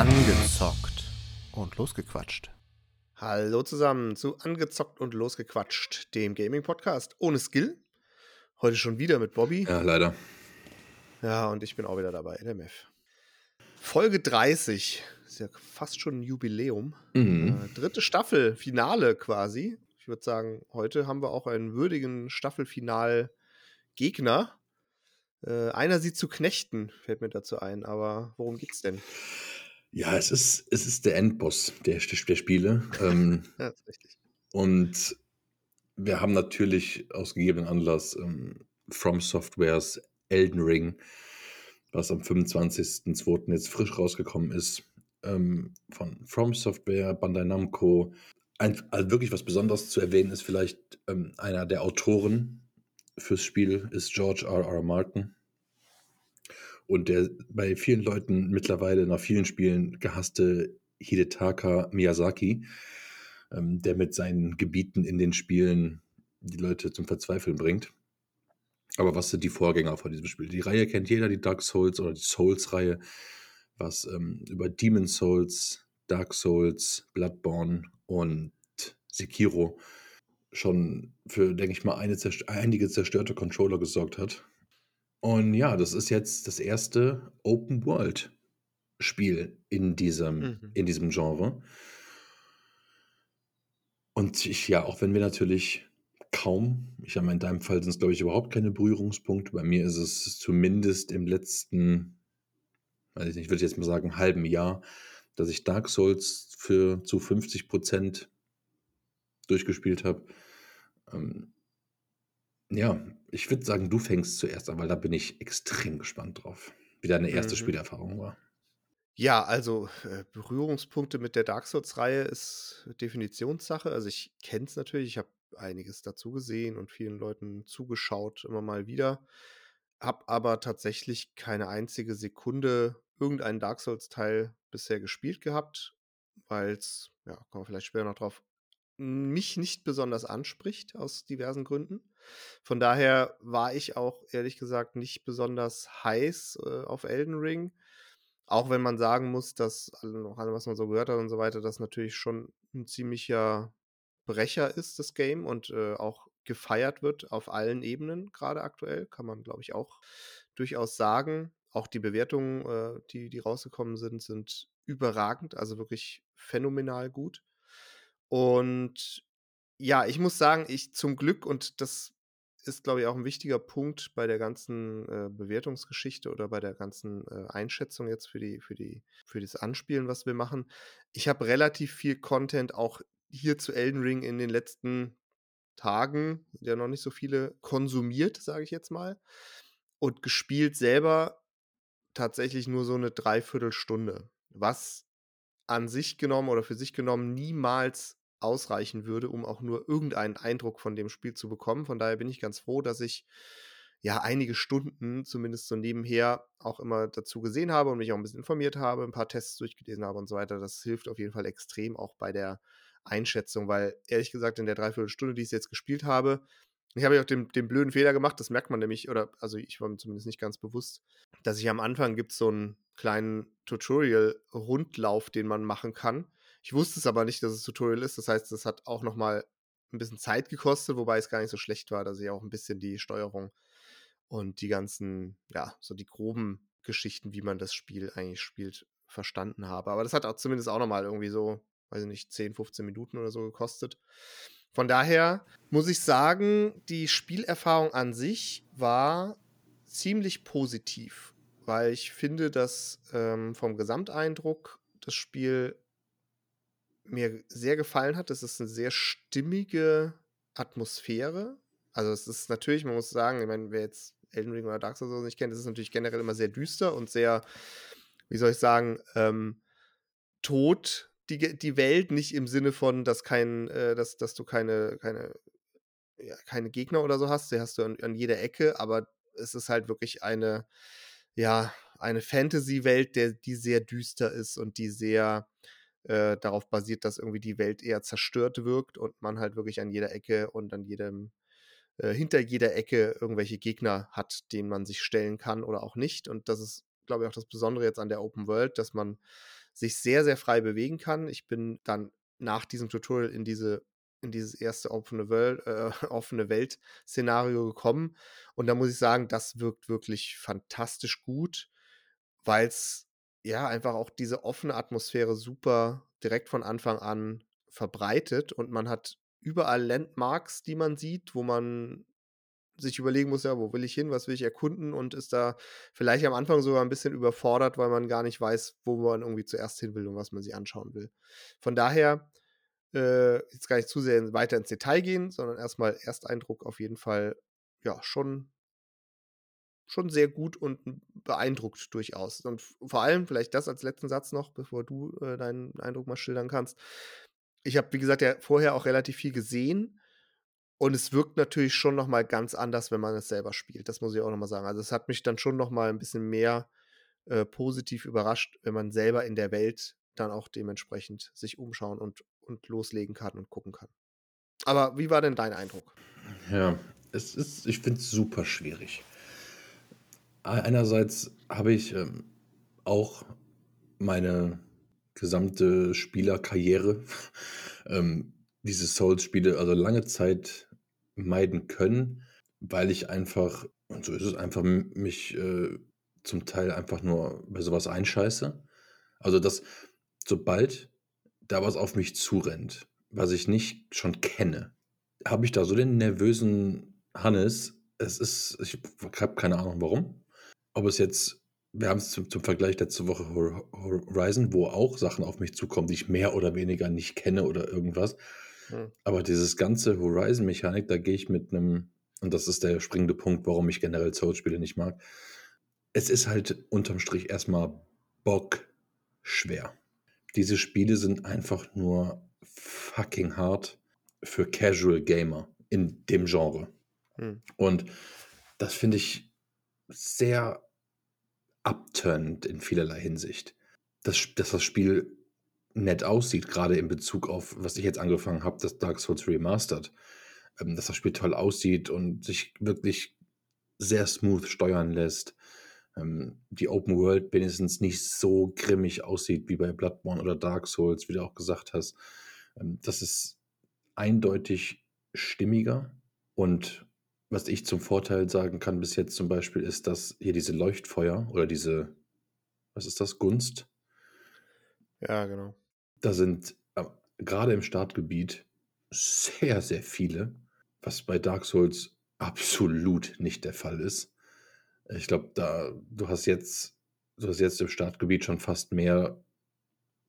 Angezockt und losgequatscht. Hallo zusammen zu Angezockt und losgequatscht, dem Gaming-Podcast ohne Skill. Heute schon wieder mit Bobby. Ja, leider. Ja, und ich bin auch wieder dabei, der Mev. Folge 30, ist ja fast schon ein Jubiläum. Mhm. Äh, dritte Staffel, Finale quasi. Ich würde sagen, heute haben wir auch einen würdigen Staffelfinal-Gegner. Äh, einer sie zu knechten, fällt mir dazu ein. Aber worum geht's denn? Ja, es ist, es ist der Endboss der, der Spiele. Ähm, Ja, ist richtig. und wir haben natürlich aus gegebenen Anlass ähm, From Softwares Elden Ring, was am 25.02. jetzt frisch rausgekommen ist, ähm, von From Software, Bandai Namco. Ein, also wirklich was Besonderes zu erwähnen ist vielleicht ähm, einer der Autoren fürs Spiel ist George R. R. Martin. Und der bei vielen Leuten mittlerweile nach vielen Spielen gehasste Hidetaka Miyazaki, ähm, der mit seinen Gebieten in den Spielen die Leute zum Verzweifeln bringt. Aber was sind die Vorgänger von diesem Spiel? Die Reihe kennt jeder, die Dark Souls oder die Souls-Reihe, was ähm, über Demon Souls, Dark Souls, Bloodborne und Sekiro schon für, denke ich mal, eine einige zerstörte Controller gesorgt hat. Und ja, das ist jetzt das erste Open World Spiel in diesem, Mhm. in diesem Genre. Und ich, ja, auch wenn wir natürlich kaum, ich habe in deinem Fall sind es, glaube ich, überhaupt keine Berührungspunkte. Bei mir ist es zumindest im letzten, weiß ich nicht, würde ich jetzt mal sagen, halben Jahr, dass ich Dark Souls für zu 50 Prozent durchgespielt habe. Ähm, ja, ich würde sagen, du fängst zuerst an, weil da bin ich extrem gespannt drauf, wie deine erste Mhm. Spielerfahrung war. Ja, also äh, Berührungspunkte mit der Dark Souls-Reihe ist Definitionssache. Also ich kenne es natürlich, ich habe einiges dazu gesehen und vielen Leuten zugeschaut, immer mal wieder. Hab aber tatsächlich keine einzige Sekunde irgendeinen Dark Souls-Teil bisher gespielt gehabt, weil es, ja, kommen wir vielleicht später noch drauf, mich nicht besonders anspricht aus diversen Gründen. Von daher war ich auch ehrlich gesagt nicht besonders heiß äh, auf Elden Ring. Auch wenn man sagen muss, dass nach allem, was man so gehört hat und so weiter, das natürlich schon ein ziemlicher Brecher ist, das Game, und äh, auch gefeiert wird auf allen Ebenen, gerade aktuell, kann man, glaube ich, auch durchaus sagen. Auch die Bewertungen, äh, die, die rausgekommen sind, sind überragend, also wirklich phänomenal gut. Und ja, ich muss sagen, ich zum Glück, und das ist, glaube ich, auch ein wichtiger Punkt bei der ganzen äh, Bewertungsgeschichte oder bei der ganzen äh, Einschätzung jetzt für die, für die, für das Anspielen, was wir machen. Ich habe relativ viel Content auch hier zu Elden Ring in den letzten Tagen, ja noch nicht so viele, konsumiert, sage ich jetzt mal. Und gespielt selber tatsächlich nur so eine Dreiviertelstunde. Was an sich genommen oder für sich genommen niemals ausreichen würde, um auch nur irgendeinen Eindruck von dem Spiel zu bekommen. Von daher bin ich ganz froh, dass ich ja einige Stunden zumindest so nebenher auch immer dazu gesehen habe und mich auch ein bisschen informiert habe, ein paar Tests durchgelesen habe und so weiter. Das hilft auf jeden Fall extrem auch bei der Einschätzung, weil ehrlich gesagt in der Dreiviertelstunde, die ich jetzt gespielt habe, ich habe ja auch den, den blöden Fehler gemacht, das merkt man nämlich, oder also ich war mir zumindest nicht ganz bewusst, dass ich am Anfang gibt so einen kleinen Tutorial-Rundlauf, den man machen kann. Ich wusste es aber nicht, dass es Tutorial ist. Das heißt, es hat auch noch mal ein bisschen Zeit gekostet, wobei es gar nicht so schlecht war, dass ich auch ein bisschen die Steuerung und die ganzen, ja, so die groben Geschichten, wie man das Spiel eigentlich spielt, verstanden habe. Aber das hat auch zumindest auch noch mal irgendwie so, weiß ich nicht, 10, 15 Minuten oder so gekostet. Von daher muss ich sagen, die Spielerfahrung an sich war ziemlich positiv, weil ich finde, dass ähm, vom Gesamteindruck das Spiel mir sehr gefallen hat. Es ist eine sehr stimmige Atmosphäre. Also es ist natürlich, man muss sagen, ich meine, wer jetzt Elden Ring oder Dark Souls so nicht kennt, das ist natürlich generell immer sehr düster und sehr, wie soll ich sagen, ähm, tot die, die Welt, nicht im Sinne von, dass kein, äh, dass, dass du keine, keine, ja, keine Gegner oder so hast, die hast du an, an jeder Ecke, aber es ist halt wirklich eine, ja, eine Fantasy-Welt, die sehr düster ist und die sehr äh, darauf basiert, dass irgendwie die Welt eher zerstört wirkt und man halt wirklich an jeder Ecke und an jedem, äh, hinter jeder Ecke irgendwelche Gegner hat, denen man sich stellen kann oder auch nicht. Und das ist, glaube ich, auch das Besondere jetzt an der Open World, dass man sich sehr, sehr frei bewegen kann. Ich bin dann nach diesem Tutorial in diese in dieses erste offene, Welt, äh, offene Welt-Szenario gekommen. Und da muss ich sagen, das wirkt wirklich fantastisch gut, weil es ja einfach auch diese offene Atmosphäre super direkt von Anfang an verbreitet und man hat überall Landmarks, die man sieht, wo man sich überlegen muss, ja, wo will ich hin, was will ich erkunden und ist da vielleicht am Anfang sogar ein bisschen überfordert, weil man gar nicht weiß, wo man irgendwie zuerst hin will und was man sich anschauen will. Von daher, äh, jetzt gar nicht zu sehr weiter ins Detail gehen, sondern erstmal Ersteindruck auf jeden Fall, ja, schon, schon sehr gut und beeindruckt durchaus. Und vor allem, vielleicht das als letzten Satz noch, bevor du äh, deinen Eindruck mal schildern kannst. Ich habe, wie gesagt, ja vorher auch relativ viel gesehen und es wirkt natürlich schon noch mal ganz anders, wenn man es selber spielt. Das muss ich auch noch mal sagen. Also, es hat mich dann schon noch mal ein bisschen mehr, äh, positiv überrascht, wenn man selber in der Welt dann auch dementsprechend sich umschauen und und loslegen kann und gucken kann. Aber wie war denn dein Eindruck? Ja, es ist ich finde es super schwierig. Einerseits habe ich, ähm, auch meine gesamte Spielerkarriere, ähm, diese Souls-Spiele also lange Zeit meiden können, weil ich einfach und so ist es einfach, mich, äh, zum Teil einfach nur bei sowas einscheiße. Also, dass sobald da was auf mich zurennt, was ich nicht schon kenne, habe ich da so den nervösen Hannes. Es ist ich habe keine Ahnung warum. Ob es jetzt wir haben es zum zum Vergleich letzte Woche Horizon, wo auch Sachen auf mich zukommen, die ich mehr oder weniger nicht kenne oder irgendwas. Mhm. Aber dieses ganze Horizon-Mechanik, da gehe ich mit einem, und das ist der springende Punkt, warum ich generell Souls-Spiele nicht mag. Es ist halt unterm Strich erstmal Bock schwer. Diese Spiele sind einfach nur fucking hart für Casual Gamer in dem Genre. Mhm. Und das finde ich sehr abturnend in vielerlei Hinsicht. Dass, dass das Spiel nett aussieht, gerade in Bezug auf, was ich jetzt angefangen habe, das Dark Souls Remastered. Ähm, dass das Spiel toll aussieht und sich wirklich sehr smooth steuern lässt. Ähm, die Open World wenigstens nicht so grimmig aussieht wie bei Bloodborne oder Dark Souls, wie du auch gesagt hast. Ähm, das ist eindeutig stimmiger und was ich zum Vorteil sagen kann bis jetzt zum Beispiel ist, dass hier diese Leuchtfeuer oder diese, was ist das, Gunst? Ja, genau. Da sind äh, gerade im Startgebiet sehr, sehr viele, was bei Dark Souls absolut nicht der Fall ist. Ich glaube, da du hast jetzt du hast jetzt im Startgebiet schon fast mehr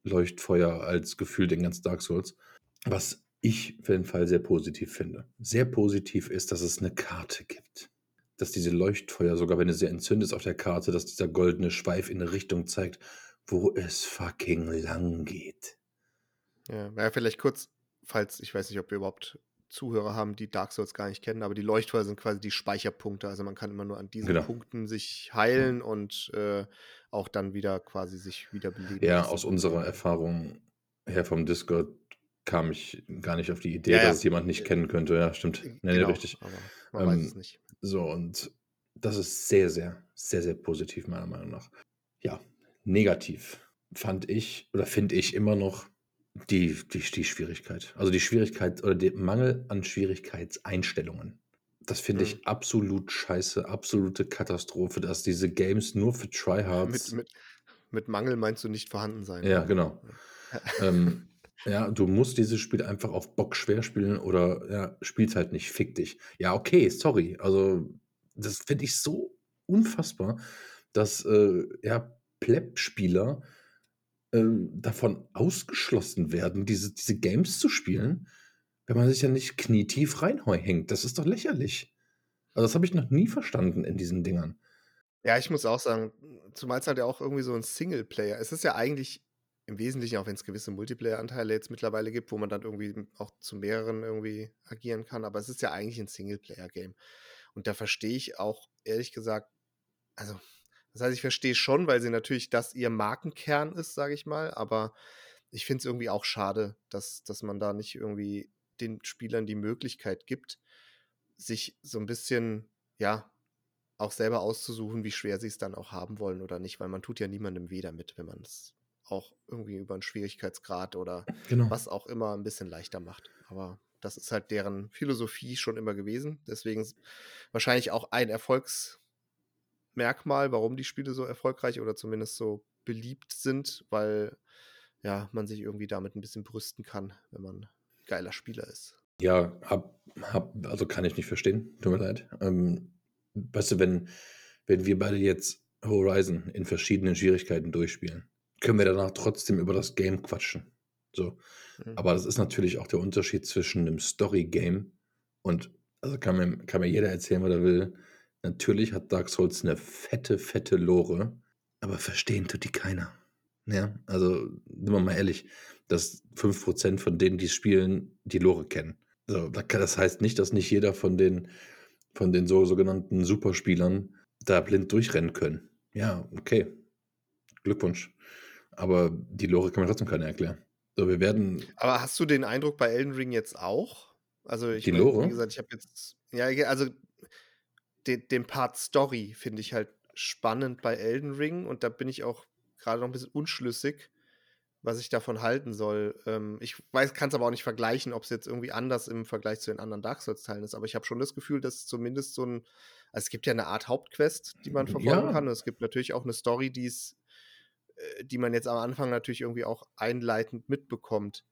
Leuchtfeuer als gefühlt in ganz Dark Souls, was ich für den Fall sehr positiv finde. Sehr positiv ist, dass es eine Karte gibt. Dass diese Leuchtfeuer, sogar wenn du sie entzündest auf der Karte, dass dieser goldene Schweif in eine Richtung zeigt, wo es fucking lang geht. Ja, ja, vielleicht kurz, falls, ich weiß nicht, ob wir überhaupt Zuhörer haben, die Dark Souls gar nicht kennen, aber die Leuchtfeuer sind quasi die Speicherpunkte. Also man kann immer nur an diesen genau. Punkten sich heilen und äh, auch dann wieder quasi sich wiederbeleben. Ja, aus unserer Erfahrung her vom Discord kam ich gar nicht auf die Idee, ja, dass ja. es jemand nicht kennen könnte. Ja, stimmt. Nee, genau, nee richtig. Aber man ähm, weiß es nicht. So, und das ist sehr, sehr, sehr, sehr positiv, meiner Meinung nach. Ja, negativ fand ich oder finde ich immer noch die, die, die Schwierigkeit. Also die Schwierigkeit oder der Mangel an Schwierigkeitseinstellungen. Das finde ich mhm. absolut scheiße, absolute Katastrophe, dass diese Games nur für Tryhards. Mit, mit, mit Mangel meinst du nicht vorhanden sein. Ja, ne? genau. ähm, ja, du musst dieses Spiel einfach auf Bock schwer spielen oder ja, spielst halt nicht, fick dich. Ja, okay, sorry. Also, das finde ich so unfassbar, dass äh, ja, Pleb-Spieler äh, davon ausgeschlossen werden, diese, diese Games zu spielen, wenn man sich ja nicht knietief reinhängt. Das ist doch lächerlich. Also, das habe ich noch nie verstanden in diesen Dingern. Ja, ich muss auch sagen, zumal es halt ja auch irgendwie so ein Singleplayer. Es ist ja eigentlich im Wesentlichen, auch wenn es gewisse Multiplayer-Anteile jetzt mittlerweile gibt, wo man dann irgendwie auch zu mehreren irgendwie agieren kann, aber es ist ja eigentlich ein Singleplayer-Game. Und da verstehe ich auch ehrlich gesagt, also das heißt, ich verstehe schon, weil sie natürlich das ihr Markenkern ist, sage ich mal, aber ich finde es irgendwie auch schade, dass, dass man da nicht irgendwie den Spielern die Möglichkeit gibt, sich so ein bisschen, ja, auch selber auszusuchen, wie schwer sie es dann auch haben wollen oder nicht, weil man tut ja niemandem weh damit, wenn man es auch irgendwie über einen Schwierigkeitsgrad oder Genau. was auch immer ein bisschen leichter macht. Aber das ist halt deren Philosophie schon immer gewesen. Deswegen wahrscheinlich auch ein Erfolgsmerkmal, warum die Spiele so erfolgreich oder zumindest so beliebt sind, weil ja, man sich irgendwie damit ein bisschen brüsten kann, wenn man geiler Spieler ist. Ja, hab, hab, also kann ich nicht verstehen, tut mir leid. Ähm, weißt du, wenn, wenn wir beide jetzt Horizon in verschiedenen Schwierigkeiten durchspielen, können wir danach trotzdem über das Game quatschen. So. Mhm. Aber das ist natürlich auch der Unterschied zwischen einem Story-Game und, also kann mir, kann mir jeder erzählen, was er will. Natürlich hat Dark Souls eine fette, fette Lore, aber verstehen tut die keiner. Ja, also, sind wir mal ehrlich, dass 5% von denen, die spielen, die Lore kennen. Also, das heißt nicht, dass nicht jeder von den, von den so, sogenannten Superspielern da blind durchrennen können. Ja, okay. Glückwunsch. Aber die Lore kann man trotzdem keiner erklären. So, wir werden. Aber hast du den Eindruck bei Elden Ring jetzt auch? Also, ich die Lore? Wie gesagt, ich habe jetzt. Ja, also den, den Part Story finde ich halt spannend bei Elden Ring und da bin ich auch gerade noch ein bisschen unschlüssig, was ich davon halten soll. Ähm, ich weiß, kann es aber auch nicht vergleichen, ob es jetzt irgendwie anders im Vergleich zu den anderen Dark Souls-Teilen ist, aber ich habe schon das Gefühl, dass zumindest so ein, also es gibt ja eine Art Hauptquest, die man verfolgen ja. kann. Und es gibt natürlich auch eine Story, die es, die man jetzt am Anfang natürlich irgendwie auch einleitend mitbekommt.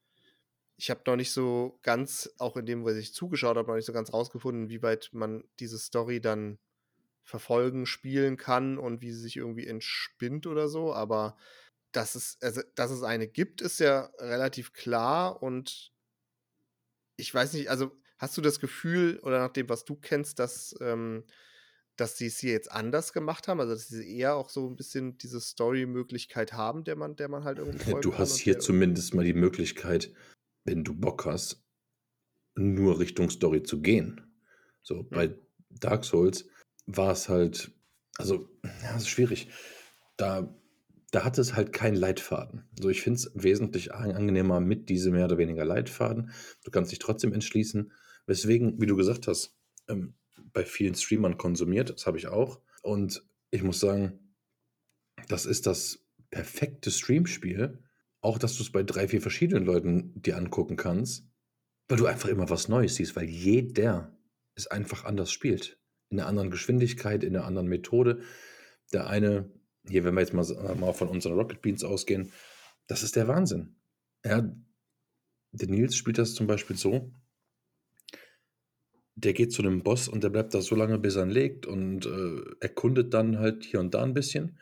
Ich habe noch nicht so ganz, auch in dem, was ich zugeschaut habe, noch nicht so ganz rausgefunden, wie weit man diese Story dann verfolgen, spielen kann und wie sie sich irgendwie entspinnt oder so. Aber dass es, also, dass es eine gibt, ist ja relativ klar. Und ich weiß nicht, also hast du das Gefühl, oder nach dem, was du kennst, dass, ähm, dass sie es hier jetzt anders gemacht haben? Also, dass sie eher auch so ein bisschen diese Story-Möglichkeit haben, der man, der man halt irgendwie. Du hast hier zumindest mal die Möglichkeit, wenn du Bock hast, nur Richtung Story zu gehen. So, ja. bei Dark Souls war es halt, also, ja, es ist schwierig. Da, da hat es halt keinen Leitfaden. Also ich finde es wesentlich angenehmer mit diesem mehr oder weniger Leitfaden. Du kannst dich trotzdem entschließen, weswegen, wie du gesagt hast, ähm, bei vielen Streamern konsumiert, das habe ich auch. Und ich muss sagen, das ist das perfekte Streamspiel. Auch, dass du es bei drei, vier verschiedenen Leuten dir angucken kannst, weil du einfach immer was Neues siehst, weil jeder es einfach anders spielt in einer anderen Geschwindigkeit, in einer anderen Methode. Der eine, hier, wenn wir jetzt mal, mal von unseren Rocket Beans ausgehen, das ist der Wahnsinn. Ja, der Nils spielt das zum Beispiel so, der geht zu einem Boss und der bleibt da so lange, bis er ihn legt und äh, erkundet dann halt hier und da ein bisschen.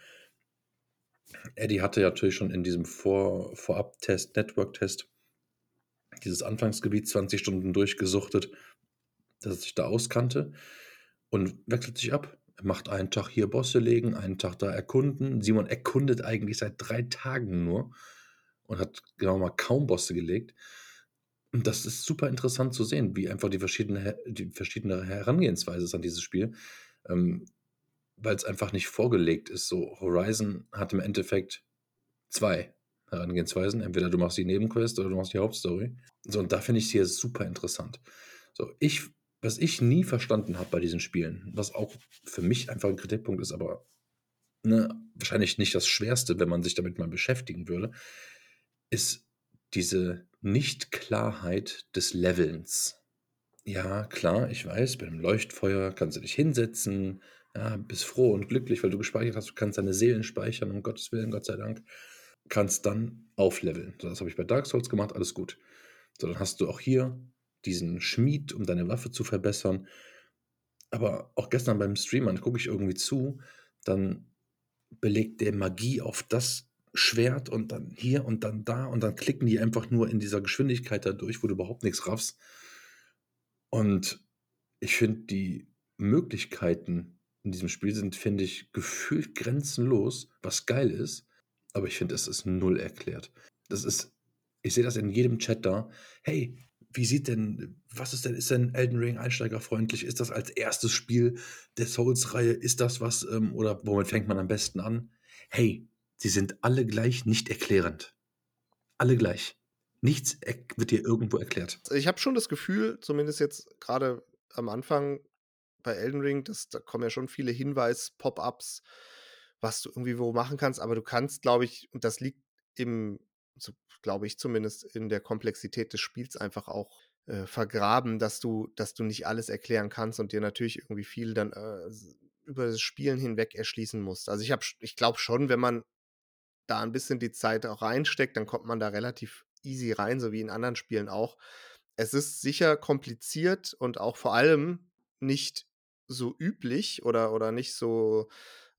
Eddie hatte ja natürlich schon in diesem Vor Vorab-Test, Network-Test, dieses Anfangsgebiet 20 Stunden durchgesuchtet, dass er sich da auskannte und wechselt sich ab. Er macht einen Tag hier Bosse legen, einen Tag da erkunden. Simon erkundet eigentlich seit drei Tagen nur und hat genau mal kaum Bosse gelegt. Und das ist super interessant zu sehen, wie einfach die verschiedene, die verschiedene Herangehensweise ist an dieses Spiel. Ähm, weil es einfach nicht vorgelegt ist. So, Horizon hat im Endeffekt zwei Herangehensweisen. Entweder du machst die Nebenquest oder du machst die Hauptstory. So, und da finde ich es hier super interessant. So, ich was ich nie verstanden habe bei diesen Spielen, was auch für mich einfach ein Kritikpunkt ist, aber ne, wahrscheinlich nicht das Schwerste, wenn man sich damit mal beschäftigen würde, ist diese Nichtklarheit des Levelns. Ja, klar, ich weiß, bei einem Leuchtfeuer kannst du dich hinsetzen, ja, bist froh und glücklich, weil du gespeichert hast, du kannst deine Seelen speichern, um Gottes Willen, Gott sei Dank, kannst dann aufleveln. So, das habe ich bei Dark Souls gemacht, alles gut. So, dann hast du auch hier diesen Schmied, um deine Waffe zu verbessern. Aber auch gestern beim Streamern gucke ich irgendwie zu, dann belegt der Magie auf das Schwert und dann hier und dann da und dann klicken die einfach nur in dieser Geschwindigkeit da durch, wo du überhaupt nichts raffst. Und ich finde, die Möglichkeiten in diesem Spiel sind, finde ich, gefühlt grenzenlos, was geil ist. Aber ich finde, es ist null erklärt. Das ist, ich sehe das in jedem Chat da. Hey, wie sieht denn, was ist denn, ist denn Elden Ring einsteigerfreundlich? Ist das als erstes Spiel der Souls-Reihe? Ist das was, ähm, oder womit fängt man am besten an? Hey, sie sind alle gleich nicht erklärend. Alle gleich. Nichts wird dir irgendwo erklärt. Ich habe schon das Gefühl, zumindest jetzt gerade am Anfang bei Elden Ring, dass, da kommen ja schon viele Hinweis-Pop-Ups, was du irgendwie wo machen kannst, aber du kannst, glaube ich, und das liegt im, so glaube ich zumindest, in der Komplexität des Spiels einfach auch äh, vergraben, dass du, dass du nicht alles erklären kannst und dir natürlich irgendwie viel dann äh, über das Spielen hinweg erschließen musst. Also ich habe, ich glaube schon, wenn man da ein bisschen die Zeit auch reinsteckt, dann kommt man da relativ easy rein, so wie in anderen Spielen auch. Es ist sicher kompliziert und auch vor allem nicht so üblich oder, oder nicht so,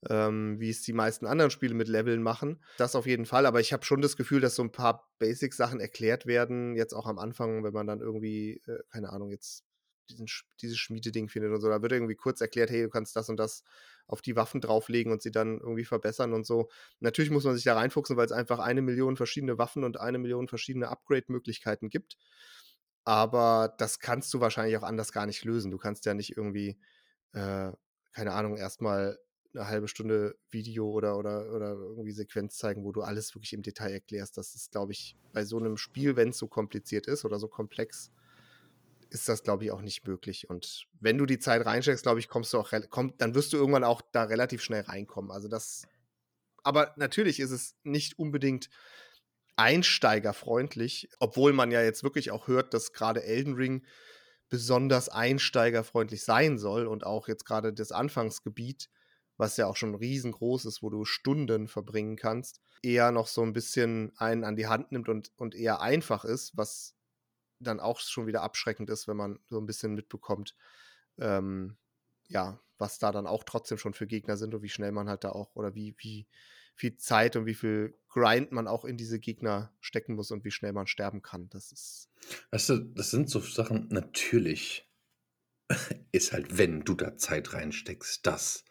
ähm, wie es die meisten anderen Spiele mit Leveln machen. Das auf jeden Fall, aber ich habe schon das Gefühl, dass so ein paar Basic-Sachen erklärt werden, jetzt auch am Anfang, wenn man dann irgendwie, äh, keine Ahnung, jetzt diesen, dieses Schmiededing findet und so. Da wird irgendwie kurz erklärt, hey, du kannst das und das auf die Waffen drauflegen und sie dann irgendwie verbessern und so. Natürlich muss man sich da reinfuchsen, weil es einfach eine Million verschiedene Waffen und eine Million verschiedene Upgrade-Möglichkeiten gibt. Aber das kannst du wahrscheinlich auch anders gar nicht lösen. Du kannst ja nicht irgendwie, äh, keine Ahnung, erstmal eine halbe Stunde Video oder, oder, oder irgendwie Sequenz zeigen, wo du alles wirklich im Detail erklärst. Das ist, glaube ich, bei so einem Spiel, wenn es so kompliziert ist oder so komplex, ist das, glaube ich, auch nicht möglich. Und wenn du die Zeit reinsteckst, glaube ich, kommst du auch, komm, dann wirst du irgendwann auch da relativ schnell reinkommen. Also das, aber natürlich ist es nicht unbedingt einsteigerfreundlich, obwohl man ja jetzt wirklich auch hört, dass gerade Elden Ring besonders einsteigerfreundlich sein soll und auch jetzt gerade das Anfangsgebiet, was ja auch schon riesengroß ist, wo du Stunden verbringen kannst, eher noch so ein bisschen einen an die Hand nimmt und, und eher einfach ist, was dann auch schon wieder abschreckend ist, wenn man so ein bisschen mitbekommt, ähm, ja, was da dann auch trotzdem schon für Gegner sind und wie schnell man halt da auch oder wie, wie viel Zeit und wie viel Grind man auch in diese Gegner stecken muss und wie schnell man sterben kann. Das ist. Weißt du, das sind so Sachen, natürlich ist halt, wenn du da Zeit reinsteckst, dass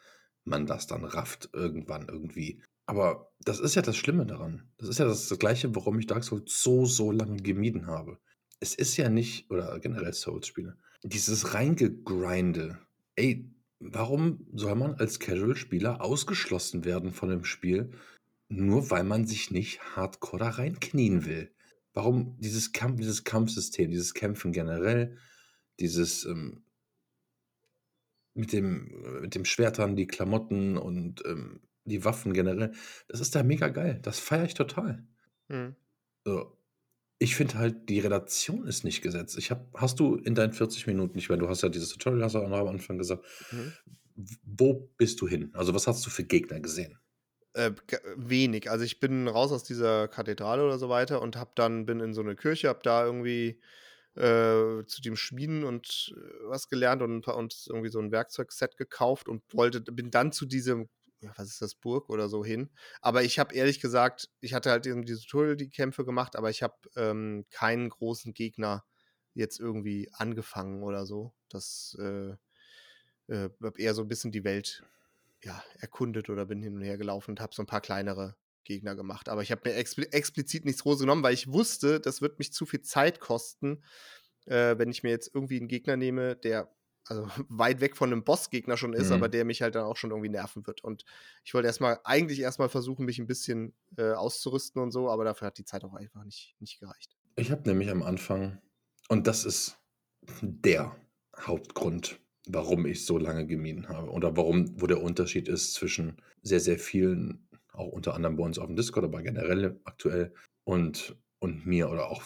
man das dann rafft irgendwann irgendwie. Aber das ist ja das Schlimme daran. Das ist ja das, das Gleiche, warum ich Dark Souls so, so lange gemieden habe es ist ja nicht, oder generell Souls-Spiele, dieses reingegrinde. Ey, warum soll man als Casual-Spieler ausgeschlossen werden von dem Spiel, nur weil man sich nicht hardcore da reinknien will? Warum dieses, Kampf, dieses Kampfsystem, dieses Kämpfen generell, dieses ähm, mit, dem, mit dem Schwertern, die Klamotten und ähm, die Waffen generell, das ist da mega geil. Das feiere ich total. Mhm. So, ich finde halt, die Relation ist nicht gesetzt. Ich habe hast du in deinen 40 Minuten ich meine, du hast ja dieses Tutorial hast du auch noch am Anfang gesagt. Mhm. wo bist du hin? Also, was hast du für Gegner gesehen? Äh, wenig. Also, ich bin raus aus dieser Kathedrale oder so weiter und habe dann bin in so eine Kirche, habe da irgendwie, äh, zu dem Schmieden und, äh, was gelernt und und irgendwie so ein Werkzeugset gekauft und wollte bin dann zu diesem ja, was ist das, Burg oder so hin. Aber ich habe ehrlich gesagt, ich hatte halt in diese Tutorial die Kämpfe gemacht, aber ich habe ähm, keinen großen Gegner jetzt irgendwie angefangen oder so. Das äh, äh, habe eher so ein bisschen die Welt ja, erkundet oder bin hin und her gelaufen und habe so ein paar kleinere Gegner gemacht. Aber ich habe mir expl explizit nichts groß genommen, weil ich wusste, das wird mich zu viel Zeit kosten, äh, wenn ich mir jetzt irgendwie einen Gegner nehme, der also weit weg von einem Bossgegner schon ist, mhm. aber der mich halt dann auch schon irgendwie nerven wird. Und ich wollte erstmal, eigentlich erstmal versuchen, mich ein bisschen äh, auszurüsten und so, aber dafür hat die Zeit auch einfach nicht, nicht gereicht. Ich habe nämlich am Anfang, und das ist der Hauptgrund, warum ich so lange gemieden habe oder warum, wo der Unterschied ist zwischen sehr, sehr vielen, auch unter anderem bei uns auf dem Discord, aber generell aktuell und, und mir oder auch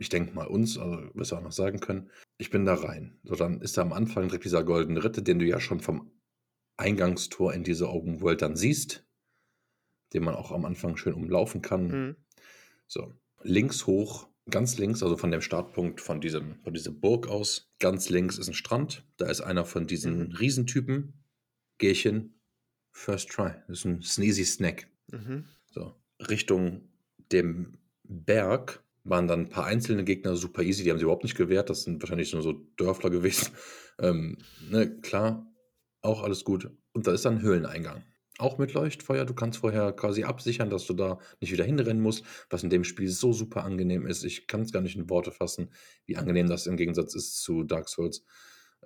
ich denke mal uns, also wirst du auch noch sagen können, ich bin da rein. So, dann ist da am Anfang direkt dieser goldene Ritte, den du ja schon vom Eingangstor in diese Open World dann siehst, den man auch am Anfang schön umlaufen kann. Mhm. So, links hoch, ganz links, also von dem Startpunkt von, diesem, von dieser Burg aus, ganz links ist ein Strand. Da ist einer von diesen mhm. Riesentypen. Gehe ich hin. First try. Das ist ein Sneezy Snack. Mhm. So, Richtung dem Berg waren dann ein paar einzelne Gegner super easy, die haben sie überhaupt nicht gewehrt. Das sind wahrscheinlich nur so Dörfler gewesen. Ähm, ne, klar, auch alles gut. Und da ist dann ein Höhleneingang. Auch mit Leuchtfeuer. Du kannst vorher quasi absichern, dass du da nicht wieder hinrennen musst, was in dem Spiel so super angenehm ist. Ich kann es gar nicht in Worte fassen, wie angenehm das im Gegensatz ist zu Dark Souls,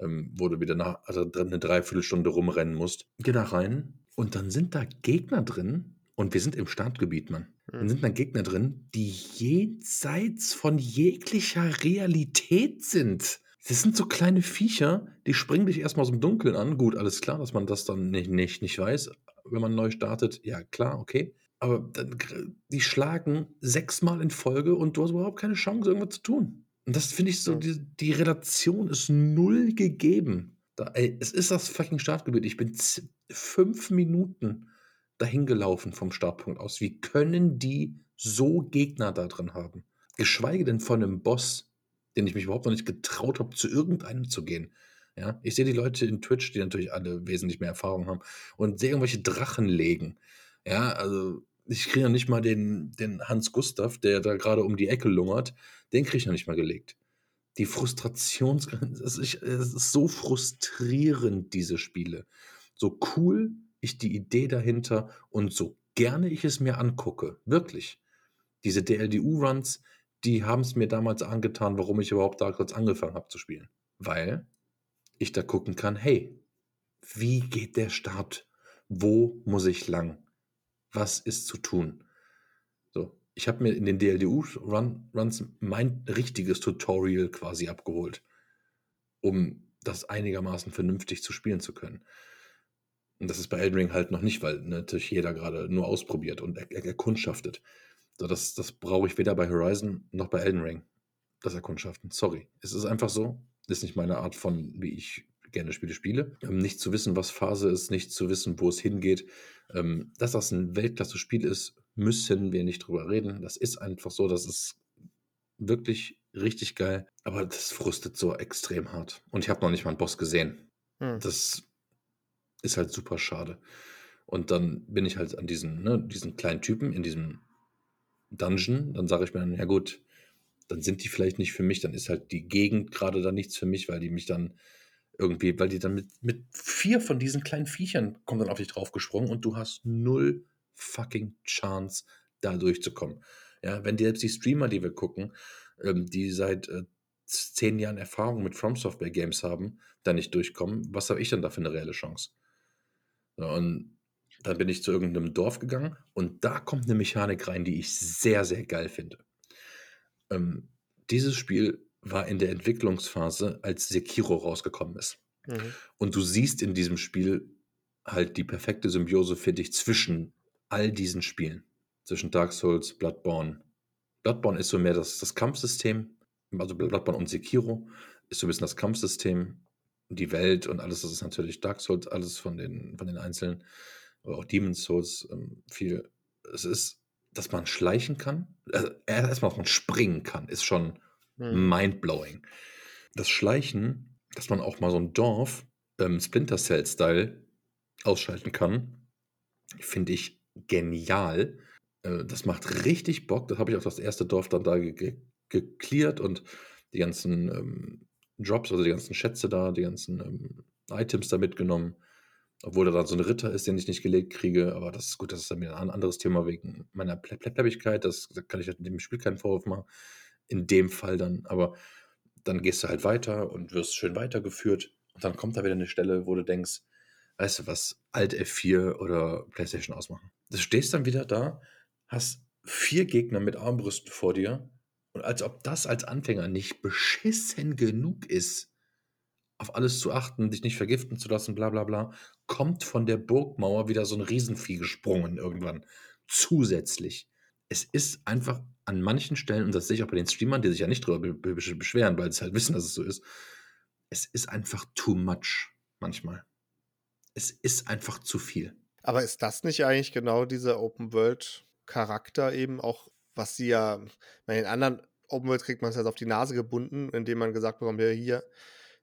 ähm, wo du wieder nach, also eine Dreiviertelstunde rumrennen musst. Geh da rein und dann sind da Gegner drin und wir sind im Startgebiet, Mann. Dann sind da Gegner drin, die jenseits von jeglicher Realität sind. Das sind so kleine Viecher, die springen dich erstmal aus dem Dunkeln an. Gut, alles klar, dass man das dann nicht, nicht, nicht weiß, wenn man neu startet. Ja, klar, okay. Aber dann, die schlagen sechsmal in Folge und du hast überhaupt keine Chance, irgendwas zu tun. Und das finde ich so, Ja. die, die Relation ist null gegeben. Da, ey, es ist das fucking Startgebiet. Ich bin fünf Minuten dahin gelaufen vom Startpunkt aus. Wie können die so Gegner da drin haben? Geschweige denn von einem Boss, den ich mich überhaupt noch nicht getraut habe, zu irgendeinem zu gehen. Ja, ich sehe die Leute in Twitch, die natürlich alle wesentlich mehr Erfahrung haben und sehe irgendwelche Drachen legen. Ja, also ich kriege noch nicht mal den, den Hans Gustav, der da gerade um die Ecke lungert, den kriege ich noch nicht mal gelegt. Die Frustrationsgrenze, es ist so frustrierend, diese Spiele. So cool ich die Idee dahinter und so gerne ich es mir angucke, wirklich. Diese DLDU-Runs, die haben es mir damals angetan, warum ich überhaupt da kurz angefangen habe zu spielen. Weil ich da gucken kann, hey, wie geht der Start? Wo muss ich lang? Was ist zu tun? So, ich habe mir in den DLDU-Runs mein richtiges Tutorial quasi abgeholt, um das einigermaßen vernünftig zu spielen zu können. Und das ist bei Elden Ring halt noch nicht, weil natürlich jeder gerade nur ausprobiert und er, er, erkundschaftet. So, das, das brauche ich weder bei Horizon noch bei Elden Ring, das Erkundschaften. Sorry. Es ist einfach so. Das ist nicht meine Art von, wie ich gerne Spiele spiele. Ähm, nicht zu wissen, was Phase ist, nicht zu wissen, wo es hingeht. Ähm, dass das ein Weltklasse-Spiel ist, müssen wir nicht drüber reden. Das ist einfach so, das ist wirklich richtig geil. Aber das frustet so extrem hart. Und ich habe noch nicht mal einen Boss gesehen. Hm. Das ist halt super schade. Und dann bin ich halt an diesen, ne, diesen kleinen Typen in diesem Dungeon. Dann sage ich mir dann, ja gut, dann sind die vielleicht nicht für mich. Dann ist halt die Gegend gerade da nichts für mich, weil die mich dann irgendwie, weil die dann mit, mit vier von diesen kleinen Viechern kommen dann auf dich draufgesprungen und du hast null fucking Chance, da durchzukommen. Ja, wenn die, selbst die Streamer, die wir gucken, ähm, die seit äh, zehn Jahren Erfahrung mit From Software Games haben, da nicht durchkommen, was habe ich dann da für eine reelle Chance? So, und dann bin ich zu irgendeinem Dorf gegangen und da kommt eine Mechanik rein, die ich sehr, sehr geil finde. Ähm, dieses Spiel war in der Entwicklungsphase, als Sekiro rausgekommen ist. Mhm. Und du siehst in diesem Spiel halt die perfekte Symbiose, finde ich, zwischen all diesen Spielen. Zwischen Dark Souls, Bloodborne. Bloodborne ist so mehr das, das Kampfsystem, also Bloodborne und Sekiro ist so ein bisschen das Kampfsystem, die Welt und alles, das ist natürlich Dark Souls, alles von den, von den Einzelnen, aber auch Demon's Souls ähm, viel. Es ist, dass man schleichen kann, also erstmal, dass man springen kann, ist schon Mhm. mindblowing. Das Schleichen, dass man auch mal so ein Dorf ähm, Splinter Cell-Style ausschalten kann, finde ich genial. Äh, das macht richtig Bock. Das habe ich auch das erste Dorf dann da ge ge geklärt und die ganzen ähm, Drops, also die ganzen Schätze da, die ganzen ähm, Items da mitgenommen. Obwohl da dann so ein Ritter ist, den ich nicht gelegt kriege. Aber das ist gut, das ist dann wieder ein anderes Thema wegen meiner Ple Ple Plebbigkeit. Das, da kann ich in dem Spiel keinen Vorwurf machen. In dem Fall dann. Aber dann gehst du halt weiter und wirst schön weitergeführt. Und dann kommt da wieder eine Stelle, wo du denkst, weißt du was, Alt F4 oder PlayStation ausmachen. Du stehst dann wieder da, hast vier Gegner mit Armbrüsten vor dir. Und als ob das als Anfänger nicht beschissen genug ist, auf alles zu achten, dich nicht vergiften zu lassen, bla bla bla, kommt von der Burgmauer wieder so ein Riesenvieh gesprungen irgendwann. Zusätzlich. Es ist einfach an manchen Stellen, und das sehe ich auch bei den Streamern, die sich ja nicht darüber be be beschweren, weil sie halt wissen, dass es so ist, es ist einfach too much manchmal. Es ist einfach zu viel. Aber ist das nicht eigentlich genau dieser Open-World-Charakter eben auch, was sie ja bei den anderen Open Worlds kriegt man es jetzt auf die Nase gebunden, indem man gesagt bekommt, ja, hier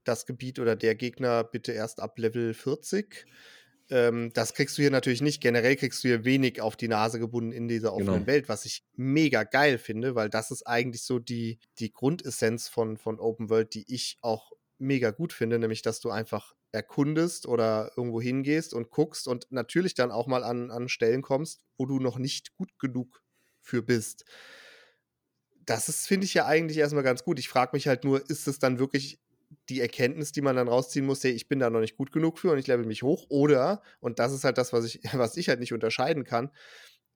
das Gebiet oder der Gegner bitte erst ab Level 40. Ähm, das kriegst du hier natürlich nicht. Generell kriegst du hier wenig auf die Nase gebunden in dieser offenen Genau. Welt, was ich mega geil finde, weil das ist eigentlich so die, die Grundessenz von, von Open World, die ich auch mega gut finde, nämlich dass du einfach erkundest oder irgendwo hingehst und guckst und natürlich dann auch mal an, an Stellen kommst, wo du noch nicht gut genug für bist. Das finde ich ja eigentlich erstmal ganz gut. Ich frage mich halt nur, ist es dann wirklich die Erkenntnis, die man dann rausziehen muss, hey, ich bin da noch nicht gut genug für und ich level mich hoch? Oder, und das ist halt das, was ich, was ich halt nicht unterscheiden kann,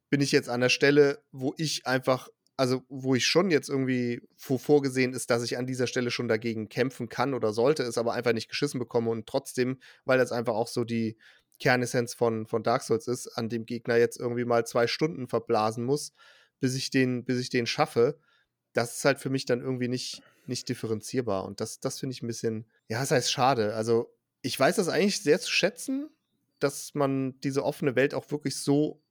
bin ich jetzt an der Stelle, wo ich einfach, also wo ich schon jetzt irgendwie vor, vorgesehen ist, dass ich an dieser Stelle schon dagegen kämpfen kann oder sollte, es aber einfach nicht geschissen bekomme und trotzdem, weil das einfach auch so die, Kernessenz von, von Dark Souls ist, an dem Gegner jetzt irgendwie mal zwei Stunden verblasen muss, bis ich den, bis ich den schaffe. Das ist halt für mich dann irgendwie nicht, nicht differenzierbar. Und das, das finde ich ein bisschen, ja, das heißt schade. Also, ich weiß das eigentlich sehr zu schätzen, dass man diese offene Welt auch wirklich so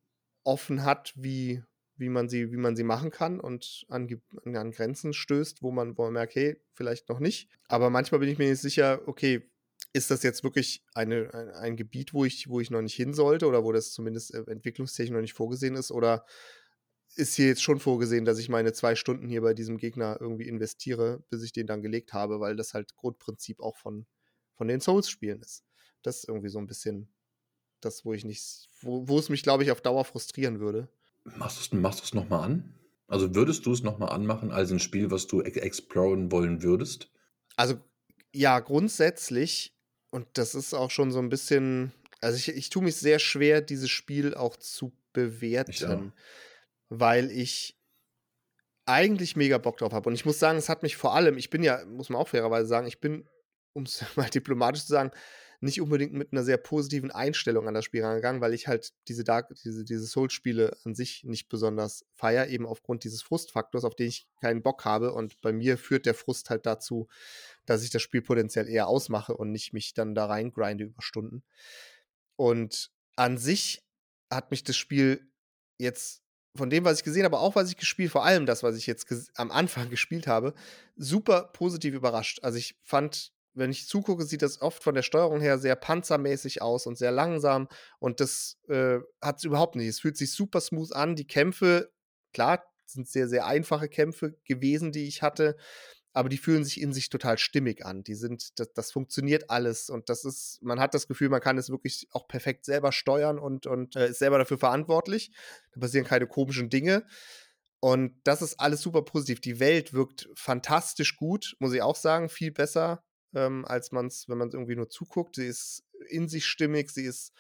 offen hat, wie, wie, man, sie, wie man sie machen kann und an, an Grenzen stößt, wo man, wo man merkt, hey, vielleicht noch nicht. Aber manchmal bin ich mir nicht sicher, okay, ist das jetzt wirklich eine, ein, ein, Gebiet, wo ich, wo ich noch nicht hin sollte oder wo das zumindest äh, entwicklungstechnisch noch nicht vorgesehen ist? Oder ist hier jetzt schon vorgesehen, dass ich meine zwei Stunden hier bei diesem Gegner irgendwie investiere, bis ich den dann gelegt habe, weil das halt Grundprinzip auch von, von den Souls-Spielen ist. Das ist irgendwie so ein bisschen das, wo ich nicht, wo, wo es mich, glaube ich, auf Dauer frustrieren würde. Machst du es nochmal an? Also würdest du es nochmal anmachen als ein Spiel, was du exploren wollen würdest? Also ja, grundsätzlich und das ist auch schon so ein bisschen also ich ich tue mich sehr schwer, dieses Spiel auch zu bewerten, weil ich eigentlich mega Bock drauf habe. Und ich muss sagen, es hat mich vor allem ich bin ja, muss man auch fairerweise sagen, ich bin, um es mal diplomatisch zu sagen, nicht unbedingt mit einer sehr positiven Einstellung an das Spiel rangegangen, weil ich halt diese Dark, diese, diese Souls-Spiele an sich nicht besonders feier, eben aufgrund dieses Frustfaktors, auf den ich keinen Bock habe. Und bei mir führt der Frust halt dazu, dass ich das Spiel potenziell eher ausmache und nicht mich dann da reingrinde über Stunden. Und an sich hat mich das Spiel jetzt von dem, was ich gesehen habe, auch was ich gespielt, vor allem das, was ich jetzt am Anfang gespielt habe, super positiv überrascht. Also ich fand, wenn ich zugucke, sieht das oft von der Steuerung her sehr panzermäßig aus und sehr langsam. Und das äh, hat es überhaupt nicht. Es fühlt sich super smooth an. Die Kämpfe, klar, sind sehr, sehr einfache Kämpfe gewesen, die ich hatte aber die fühlen sich in sich total stimmig an. Die sind, das, das, funktioniert alles und das ist, man hat das Gefühl, man kann es wirklich auch perfekt selber steuern und, und äh, ist selber dafür verantwortlich. Da passieren keine komischen Dinge. Und das ist alles super positiv. Die Welt wirkt fantastisch gut, muss ich auch sagen, viel besser, ähm, als man es, wenn man es irgendwie nur zuguckt. Sie ist in sich stimmig, sie ist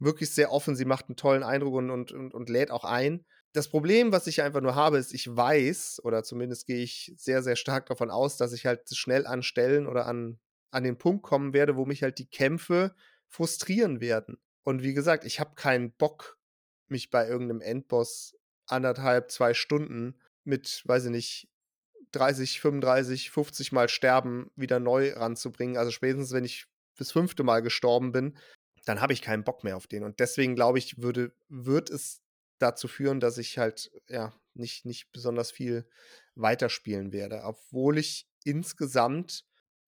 wirklich sehr offen, sie macht einen tollen Eindruck und, und, und, und lädt auch ein das Problem, was ich einfach nur habe, ist, ich weiß, oder zumindest gehe ich sehr, sehr stark davon aus, dass ich halt schnell an Stellen oder an, an den Punkt kommen werde, wo mich halt die Kämpfe frustrieren werden. Und wie gesagt, ich habe keinen Bock, mich bei irgendeinem Endboss anderthalb, zwei Stunden mit, weiß ich nicht, 30, 35, 50 Mal sterben wieder neu ranzubringen. Also spätestens, wenn ich das fünfte Mal gestorben bin, dann habe ich keinen Bock mehr auf den. Und deswegen glaube ich, würde, wird es dazu führen, dass ich halt ja nicht, nicht besonders viel weiterspielen werde. Obwohl ich insgesamt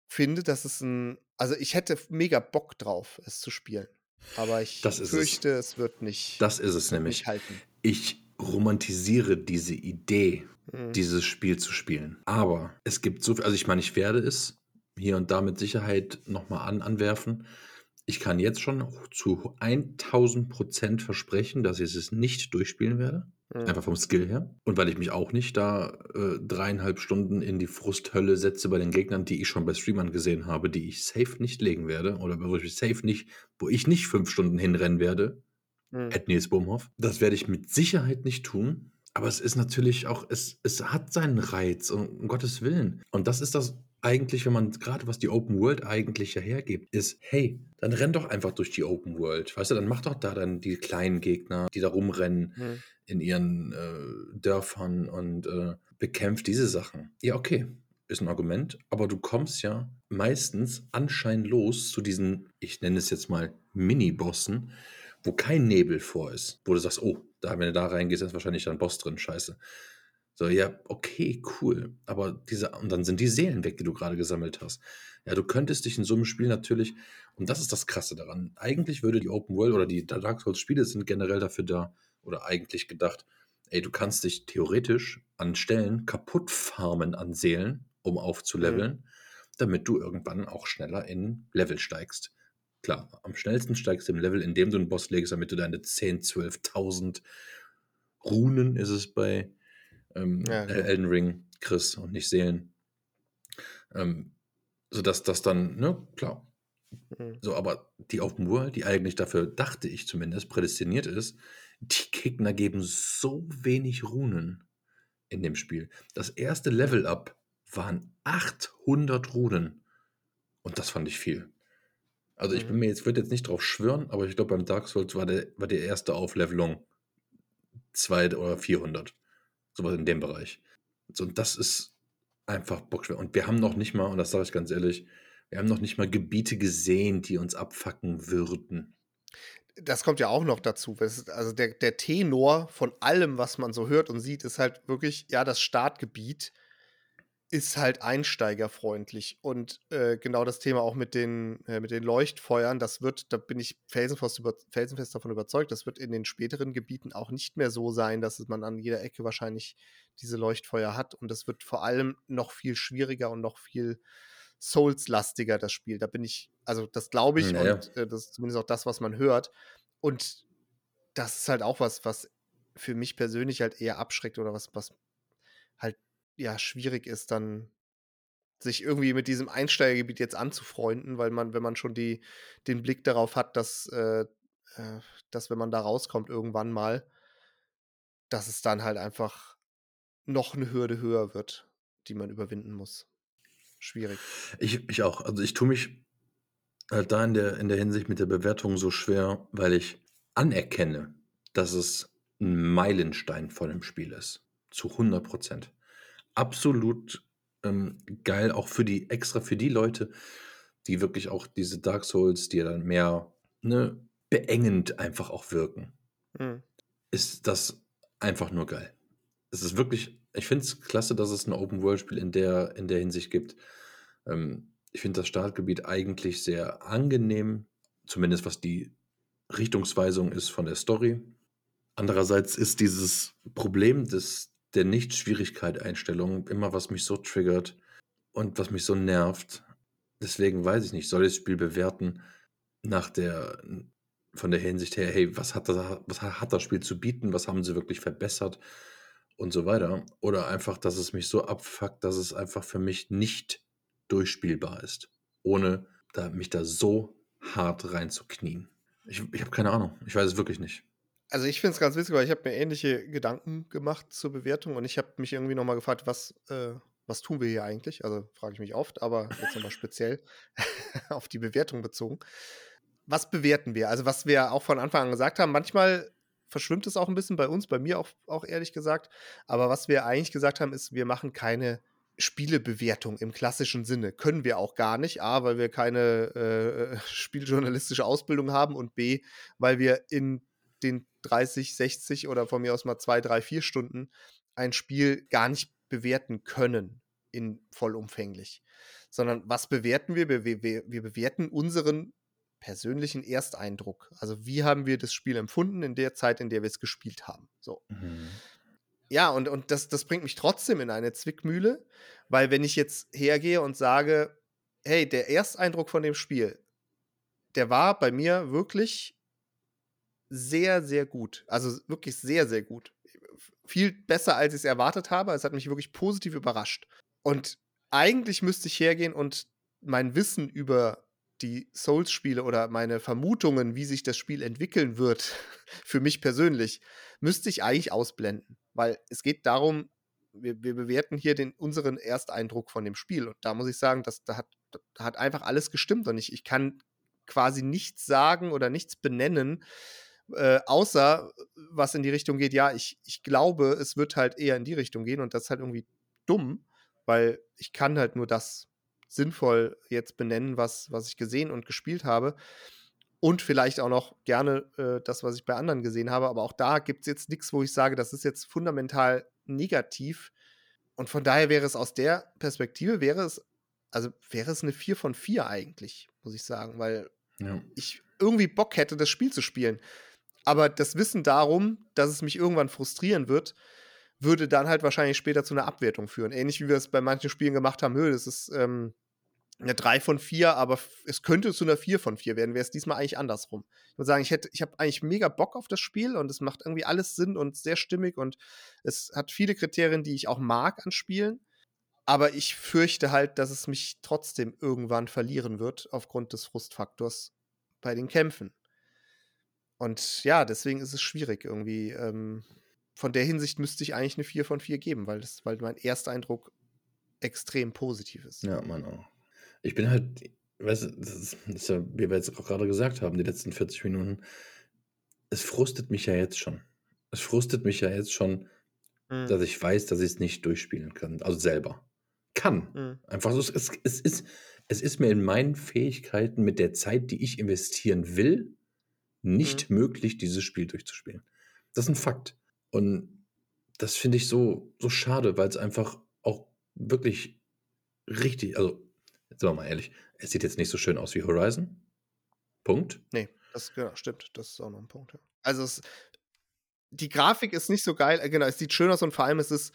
finde, dass es ein. Also ich hätte mega Bock drauf, es zu spielen. Aber ich fürchte, es. es. wird nicht. Das ist es nämlich. halten. Ich romantisiere diese Idee, mhm. dieses Spiel zu spielen. Aber es gibt so viel, also ich meine, ich werde es hier und da mit Sicherheit nochmal an, anwerfen. Ich kann jetzt schon zu 1000 Prozent versprechen, dass ich es nicht durchspielen werde. Mhm. Einfach vom Skill her. Und weil ich mich auch nicht da äh, dreieinhalb Stunden in die Frusthölle setze bei den Gegnern, die ich schon bei Streamern gesehen habe, die ich safe nicht legen werde. Oder wo ich safe nicht, wo ich nicht fünf Stunden hinrennen werde. Mhm. Ed Nils Bumhoff. Das werde ich mit Sicherheit nicht tun. Aber es ist natürlich auch, es, es hat seinen Reiz, um, um Gottes Willen. Und das ist das eigentlich, wenn man gerade was die Open World eigentlich ja hergibt, ist, hey, dann renn doch einfach durch die Open World. Weißt du, dann mach doch da dann die kleinen Gegner, die da rumrennen hm. in ihren äh, Dörfern und äh, bekämpft diese Sachen. Ja, okay, ist ein Argument, aber du kommst ja meistens anscheinend los zu diesen, ich nenne es jetzt mal Mini-Bossen, wo kein Nebel vor ist, wo du sagst, oh, da, wenn du da reingehst, ist wahrscheinlich dann Boss drin, scheiße. So, ja, okay, cool. Aber diese, und dann sind die Seelen weg, die du gerade gesammelt hast. Ja, du könntest dich in so einem Spiel natürlich, und das ist das Krasse daran, eigentlich würde die Open World oder die Dark Souls Spiele sind generell dafür da, oder eigentlich gedacht, ey, du kannst dich theoretisch an Stellen kaputt farmen an Seelen, um aufzuleveln, mhm. damit du irgendwann auch schneller in Level steigst. Klar, am schnellsten steigst du im Level, indem du einen Boss legst, damit du deine 10, 12.000 Runen ist es bei ähm, ja, genau. Elden Ring Chris und nicht Seelen. Ähm, sodass das dann, ne, klar. Mhm. So, aber die Open World, die eigentlich dafür, dachte ich zumindest, prädestiniert ist, die Gegner geben so wenig Runen in dem Spiel. Das erste Level-Up waren 800 Runen. Und das fand ich viel. Also, ich bin Mhm. mir jetzt würde jetzt nicht drauf schwören, aber ich glaube, beim Dark Souls war der war die erste Auflevelung 200 oder 400. So was in dem Bereich. Und das ist einfach bockschwer. Und wir haben noch nicht mal und das sage ich ganz ehrlich, wir haben noch nicht mal Gebiete gesehen, die uns abfucken würden. Das kommt ja auch noch dazu. Also, der der Tenor von allem, was man so hört und sieht, ist halt wirklich, ja, das Startgebiet ist halt einsteigerfreundlich. Und, äh, genau das Thema auch mit den äh, mit den Leuchtfeuern, das wird da bin ich felsenfest über felsenfest davon überzeugt, das wird in den späteren Gebieten auch nicht mehr so sein, dass man an jeder Ecke wahrscheinlich diese Leuchtfeuer hat. Und das wird vor allem noch viel schwieriger und noch viel Souls-lastiger, das Spiel. Da bin ich also, das glaube ich Na ja. und, äh, das ist zumindest auch das, was man hört. Und das ist halt auch was, was für mich persönlich halt eher abschreckt oder was was halt, ja, schwierig ist, dann sich irgendwie mit diesem Einsteigergebiet jetzt anzufreunden, weil man wenn man schon die den Blick darauf hat, dass, äh, äh dass, wenn man da rauskommt irgendwann mal dass es dann halt einfach noch 'ne Hürde höher wird, die man überwinden muss. Schwierig. Ich ich auch. Also, ich tue mich halt da in der in der Hinsicht mit der Bewertung so schwer, weil ich anerkenne, dass es 'n Meilenstein von 'nem Spiel ist, zu 100 Absolut, ähm, geil, auch für die extra für die Leute, die wirklich auch diese Dark Souls, die ja dann mehr, ne, beengend einfach auch wirken. Mhm. Ist das einfach nur geil. Es ist wirklich ich finde es klasse, dass es 'n Open-World-Spiel in der in der Hinsicht gibt. Ähm, ich finde das Startgebiet eigentlich sehr angenehm, zumindest was die Richtungsweisung ist von der Story. Andererseits ist dieses Problem des der Nicht-Schwierigkeit-Einstellung immer, was mich so triggert und was mich so nervt. Deswegen weiß ich nicht, soll ich das Spiel bewerten nach der von der Hinsicht her: „Hey, was hat da was hat das Spiel zu bieten? Was haben sie wirklich verbessert?“ und so weiter. Oder einfach, dass es mich so abfuckt, dass es einfach für mich nicht durchspielbar ist, ohne da mich da so hart reinzuknien. Ich ich habe keine Ahnung. Ich weiß es wirklich nicht. Also, ich finde es ganz witzig, weil ich habe mir ähnliche Gedanken gemacht zur Bewertung und ich habe mich irgendwie noch mal gefragt, was äh, was tun wir hier eigentlich? Also, frage ich mich oft, aber jetzt noch mal speziell auf die Bewertung bezogen. Was bewerten wir? Also, was wir auch von Anfang an gesagt haben, manchmal verschwimmt es auch 'n bisschen bei uns, bei mir auch auch ehrlich gesagt. Aber was wir eigentlich gesagt haben, ist, wir machen keine Spielebewertung im klassischen Sinne. Können wir auch gar nicht. A, weil wir keine, äh, spieljournalistische Ausbildung haben und B, weil wir in den 30, 60 oder von mir aus mal 2, 3, 4 Stunden ein Spiel gar nicht bewerten können in vollumfänglich. Sondern was bewerten wir? Wir wir wir wir bewerten unseren persönlichen Ersteindruck. Also, wie haben wir das Spiel empfunden in der Zeit, in der wir es gespielt haben? So. Mhm. Ja, und und das das bringt mich trotzdem in eine Zwickmühle, weil wenn ich jetzt hergehe und sage: „Hey, der Ersteindruck von dem Spiel, der war bei mir wirklich sehr, sehr gut. Also, wirklich sehr, sehr gut. Viel besser, als ich's erwartet habe. Es hat mich wirklich positiv überrascht. Und eigentlich müsste ich hergehen und mein Wissen über die Souls-Spiele oder meine Vermutungen, wie sich das Spiel entwickeln wird, für mich persönlich, müsste ich eigentlich ausblenden. Weil es geht darum, wir wir bewerten hier den unseren Ersteindruck von dem Spiel. Und da muss ich sagen, das da hat da hat einfach alles gestimmt und ich ich kann quasi nichts sagen oder nichts benennen, äh, außer was in die Richtung geht, ja, ich ich glaube, es wird halt eher in die Richtung gehen und das ist halt irgendwie dumm, weil ich kann halt nur das sinnvoll jetzt benennen, was was ich gesehen und gespielt habe. Und vielleicht auch noch gerne, äh, das, was ich bei anderen gesehen habe, aber auch da gibt's jetzt nix, wo ich sage, das ist jetzt fundamental negativ. Und von daher wäre es aus der Perspektive wäre es also, wäre es 'ne 4 von 4 eigentlich, muss ich sagen, weil Ja. ich irgendwie Bock hätte, das Spiel zu spielen. Aber das Wissen darum, dass es mich irgendwann frustrieren wird, würde dann halt wahrscheinlich später zu 'ner Abwertung führen. Ähnlich wie wir es bei manchen Spielen gemacht haben: „Nö, das ist, ähm, 'ne 3 von 4, aber es könnte zu 'ner 4 von 4 werden.“ Wäre es diesmal eigentlich andersrum. Ich würde sagen, ich ich habe eigentlich mega Bock auf das Spiel und es macht irgendwie alles Sinn und sehr stimmig und es hat viele Kriterien, die ich auch mag an Spielen. Aber ich fürchte halt, dass es mich trotzdem irgendwann verlieren wird aufgrund des Frustfaktors bei den Kämpfen. Und ja, deswegen ist es schwierig irgendwie, ähm, von der Hinsicht müsste ich eigentlich 'ne 4 von 4 geben, weil das weil mein Ersteindruck extrem positiv ist. Ja, meiner auch. Ich bin halt weißt du, das ist, das ist ja, wie wir jetzt auch gerade gesagt haben, die letzten 40 Minuten, es frustet mich ja jetzt schon. Es frustet mich ja jetzt schon, Mhm. dass ich weiß, dass ich es nicht durchspielen kann. Also selber. Kann. Mhm. Einfach so, es, es, ist, es ist mir in meinen Fähigkeiten mit der Zeit, die ich investieren will, nicht Mhm. möglich, dieses Spiel durchzuspielen. Das ist ein Fakt. Und das finde ich so, so schade, weil es einfach auch wirklich richtig, also, jetzt sind wir mal ehrlich, es sieht jetzt nicht so schön aus wie Horizon. Punkt. Nee, das genau, stimmt. Das ist auch noch ein Punkt. Ja. Also es, die Grafik ist nicht so geil. Äh, genau, es sieht schön aus und vor allem ist es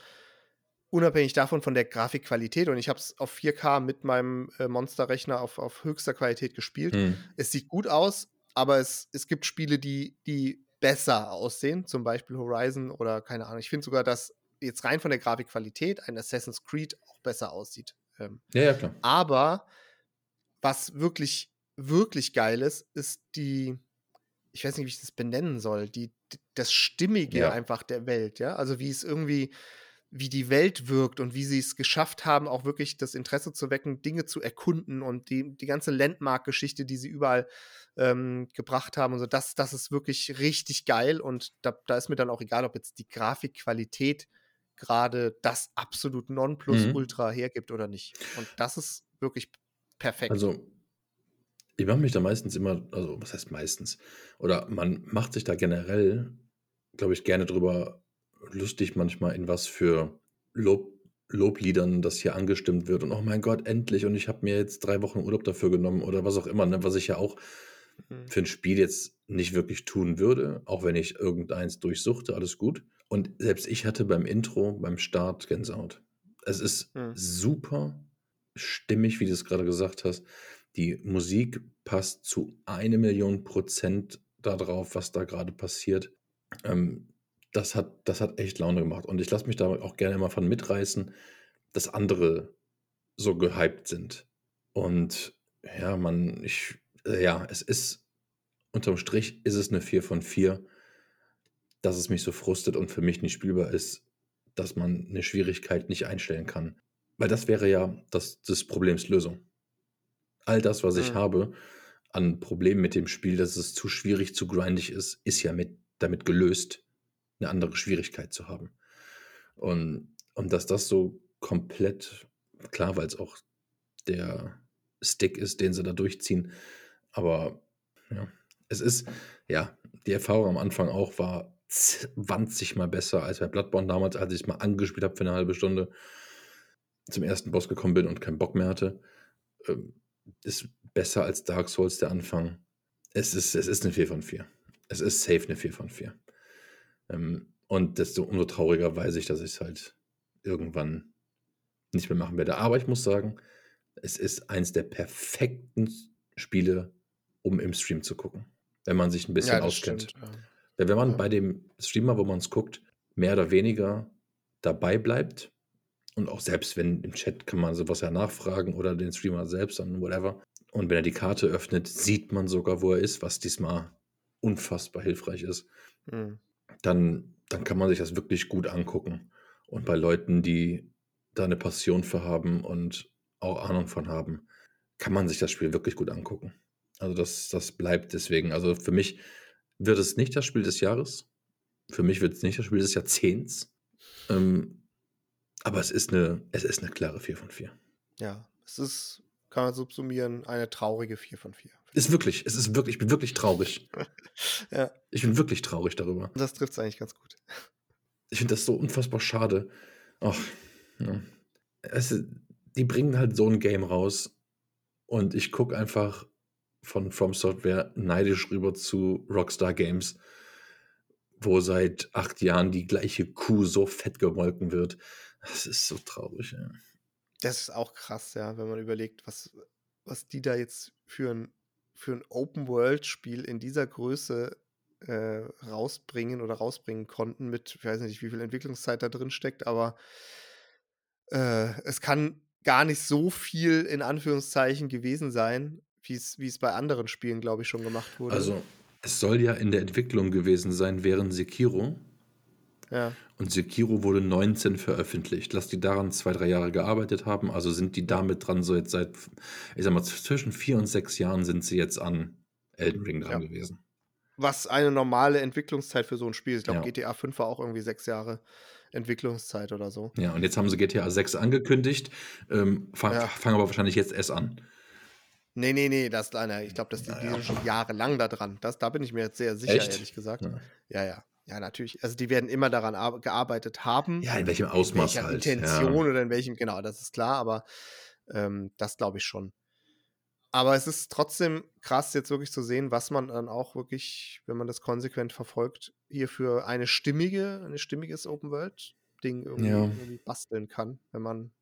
unabhängig davon von der Grafikqualität. Und ich habe es auf 4K mit meinem äh, Monsterrechner auf, auf höchster Qualität gespielt. Hm. Es sieht gut aus, aber es, es gibt Spiele, die, die besser aussehen, zum Beispiel Horizon oder keine Ahnung. Ich finde sogar, dass jetzt rein von der Grafikqualität ein Assassin's Creed auch besser aussieht. Ähm, Ja, ja, klar. aber was wirklich, wirklich geil ist, ist die, ich weiß nicht, wie ich das benennen soll, die, das Stimmige Ja. einfach der Welt, ja. Also wie es irgendwie, wie die Welt wirkt und wie sie es geschafft haben, auch wirklich das Interesse zu wecken, Dinge zu erkunden und die, die ganze Landmark-Geschichte, die sie überall ähm, gebracht haben und so, das, das ist wirklich richtig geil und da, da ist mir dann auch egal, ob jetzt die Grafikqualität gerade das absolut Mhm. Nonplusultra hergibt oder nicht. Und das ist wirklich perfekt. Also, ich mache mich da meistens immer, also was heißt meistens? Oder man macht sich da generell, glaube ich, gerne drüber lustig manchmal, in was für Lob, Lobliedern das hier angestimmt wird. Und oh mein Gott, endlich. Und ich habe mir jetzt drei Wochen Urlaub dafür genommen oder was auch immer, ne? was ich ja auch Mhm. Für ein Spiel jetzt nicht wirklich tun würde, auch wenn ich irgendeins durchsuchte, alles gut. Und selbst ich hatte beim Intro, beim Start Gänsehaut. Es ist Mhm. super stimmig, wie du es gerade gesagt hast. Die Musik passt zu eine Million Prozent darauf, was da gerade passiert. Ähm, das, hat, das hat echt Laune gemacht. Und ich lasse mich da auch gerne immer von mitreißen, dass andere so gehypt sind. Und ja, man, ich, ja, es ist, unterm Strich ist es eine 4 von 4, dass es mich so frustet und für mich nicht spielbar ist, dass man eine Schwierigkeit nicht einstellen kann. Weil das wäre ja das, des Problems Lösung. All das, was ich Mhm. habe an Problemen mit dem Spiel, dass es zu schwierig, zu grindig ist, ist ja mit, damit gelöst, eine andere Schwierigkeit zu haben. Und, und dass das so komplett, klar, weil es auch der Stick ist, den sie da durchziehen, aber ja, es ist, ja, die Erfahrung am Anfang auch war 20 mal besser als bei Bloodborne damals, als ich es mal angespielt habe für eine halbe Stunde, zum ersten Boss gekommen bin und keinen Bock mehr hatte. Ähm, ist besser als Dark Souls der Anfang. Es ist, es ist eine 4 von 4. Es ist safe eine 4 von 4. Ähm, und desto umso trauriger weiß ich, dass ich es halt irgendwann nicht mehr machen werde. Aber ich muss sagen, es ist eins der perfekten Spiele, um im Stream zu gucken. Wenn man sich ein bisschen ja, auskennt. stimmt. ja. Wenn man Ja. bei dem Streamer, wo man es guckt, mehr oder weniger dabei bleibt und auch selbst wenn im Chat kann man sowas ja nachfragen oder den Streamer selbst dann whatever. Und wenn er die Karte öffnet, sieht man sogar, wo er ist, was diesmal unfassbar hilfreich ist. Mhm. Dann, dann kann man sich das wirklich gut angucken. Und bei Leuten, die da eine Passion für haben und auch Ahnung von haben, kann man sich das Spiel wirklich gut angucken. Also das, das bleibt deswegen. Also für mich wird es nicht das Spiel des Jahres. Für mich wird es nicht das Spiel des Jahrzehnts. Ähm, aber es ist, eine, es ist eine klare 4 von 4. Ja, es ist, kann man subsumieren, eine traurige 4 von 4. Ist wirklich, es ist wirklich, ich bin wirklich traurig. Ja, Ich bin wirklich traurig darüber. das trifft es eigentlich ganz gut. Ich finde das so unfassbar schade. Ach, ja. es, die bringen halt so ein Game raus und ich gucke einfach von From Software neidisch rüber zu Rockstar Games, wo seit acht Jahren die gleiche Kuh so fett gemolken wird. Das ist so traurig. Ja. Das ist auch krass, ja, wenn man überlegt, was, was die da jetzt für ein, für ein Open-World-Spiel in dieser Größe äh, rausbringen oder rausbringen konnten, mit, ich weiß nicht, wie viel Entwicklungszeit da drin steckt, aber äh, es kann gar nicht so viel in Anführungszeichen gewesen sein, wie es bei anderen Spielen, glaube ich, schon gemacht wurde. Also, es soll ja in der Entwicklung gewesen sein während Sekiro Ja. Und Sekiro wurde 19 veröffentlicht. Lass die daran zwei, drei Jahre gearbeitet haben. Also sind die damit dran, so jetzt seit, ich sag mal, zwischen vier und sechs Jahren sind sie jetzt an Elden Ring dran Ja. gewesen. Was eine normale Entwicklungszeit für so ein Spiel ist. Ich glaube, Ja. GTA 5 war auch irgendwie sechs Jahre Entwicklungszeit oder so. Ja, und jetzt haben sie GTA 6 angekündigt, ähm, fang, fangen aber wahrscheinlich jetzt erst an. Nee, nee, nee, das einer. Ich glaube, dass die, die sind schon jahrelang da dran. Das, da bin ich mir jetzt sehr sicher, Echt? ehrlich gesagt. Ja. Ja, ja. Ja, natürlich. Also die werden immer daran ar- gearbeitet haben. Ja, in welchem in Ausmaß welcher halt. Intention ja. oder in welchem, genau, das ist klar, aber ähm, das glaube ich schon. Aber es ist trotzdem krass, jetzt wirklich zu sehen, was man dann auch wirklich, wenn man das konsequent verfolgt, hier für eine stimmige, ein stimmiges Open World-Ding irgendwie, Ja. irgendwie basteln kann, wenn man,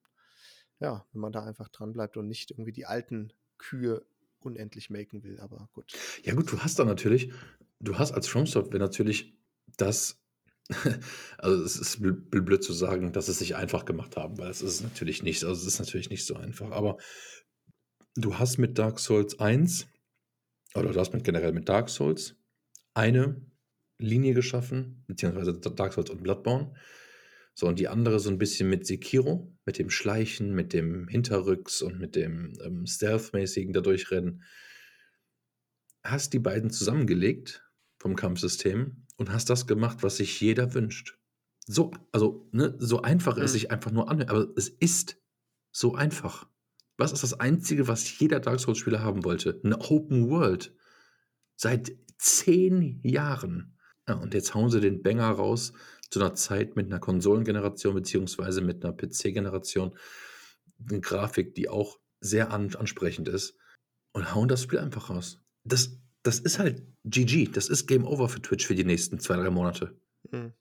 ja, wenn man da einfach dran bleibt und nicht irgendwie die alten Kühe unendlich melken will. Aber gut. Ja, gut, du hast da natürlich, du hast als From Software natürlich das, also es ist bl- bl- blöd zu sagen, dass es sich einfach gemacht haben, weil es ist natürlich nicht, also es ist natürlich nicht so einfach, aber du hast mit Dark Souls 1 oder du hast mit generell mit Dark Souls eine Linie geschaffen, beziehungsweise Dark Souls und Bloodborne. So, und die andere so ein bisschen mit Sekiro, mit dem Schleichen, mit dem Hinterrücks und mit dem ähm, Stealth-mäßigen da durchrennen. Hast die beiden zusammengelegt vom Kampfsystem und hast das gemacht, was sich jeder wünscht. So, also, ne, so einfach es Mhm. sich einfach nur anhört, aber es ist so einfach. Was ist das Einzige, was jeder Dark Souls-Spieler haben wollte? Eine Open World. Seit zehn Jahren. Ja, und jetzt hauen sie den Banger raus zu einer Zeit mit einer Konsolengeneration beziehungsweise mit einer PC-Generation. Eine Grafik, die auch sehr an ansprechend ist. Und hauen das Spiel einfach raus. Das, das ist halt GG. Das ist Game Over für Twitch für die nächsten zwei, drei Monate. Mhm.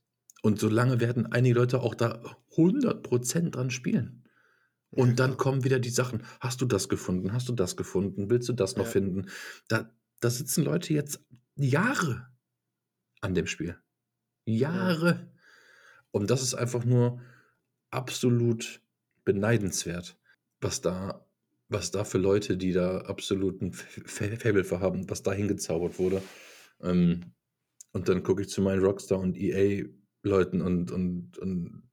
Und solange werden einige Leute auch da 100% dran spielen. Und Ja, dann kommen wieder die Sachen. Hast du das gefunden? Hast du das gefunden? Willst du das noch Ja. finden? Da, da sitzen Leute jetzt Jahre an dem Spiel. Jahre. Und das ist einfach nur absolut beneidenswert, was da, was da für Leute, die da absoluten F- F- Faible für haben, was da hingezaubert wurde. Ähm, und dann gucke ich zu meinen Rockstar und EA-Leuten und, und, und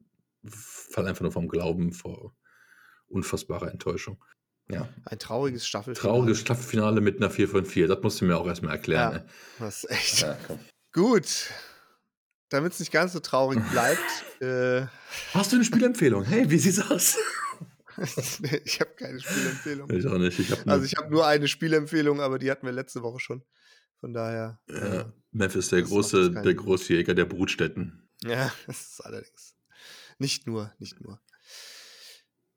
fall einfach nur vom Glauben vor unfassbarer Enttäuschung. Ja. Ein trauriges Staffelfinale. Trauriges Staffelfinale mit einer 4 von 4. Das musst du mir auch erstmal erklären. Ja. ey. Das ist echt. Ja. Gut. Damit es nicht ganz so traurig bleibt, äh, Hast du eine Spielempfehlung? Hey, wie sieht's aus? ich habe keine Spielempfehlung. Ich auch nicht. Ich hab Also ich habe nur eine Spielempfehlung, aber die hatten wir letzte Woche schon. Von daher. äh, Memphis, der große, der Sinn. Großjäger der Brutstätten. Ja, das ist allerdings. Nicht nur, nicht nur.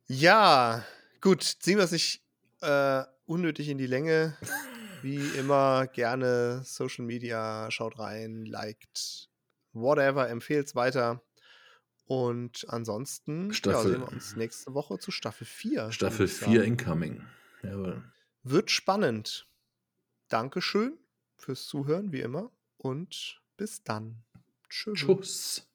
Ja, gut, ziehen wir es nicht äh, unnötig in die Länge. Wie immer, gerne Social Media, schaut rein, liked, whatever, empfehlt es weiter. Und ansonsten ja, Staffel- sehen wir uns nächste Woche zu Staffel 4. Staffel würde ich 4 sagen. incoming. Jawohl. Wird spannend. Dankeschön fürs Zuhören, wie immer. Und bis dann. Tschüss. Tschüss.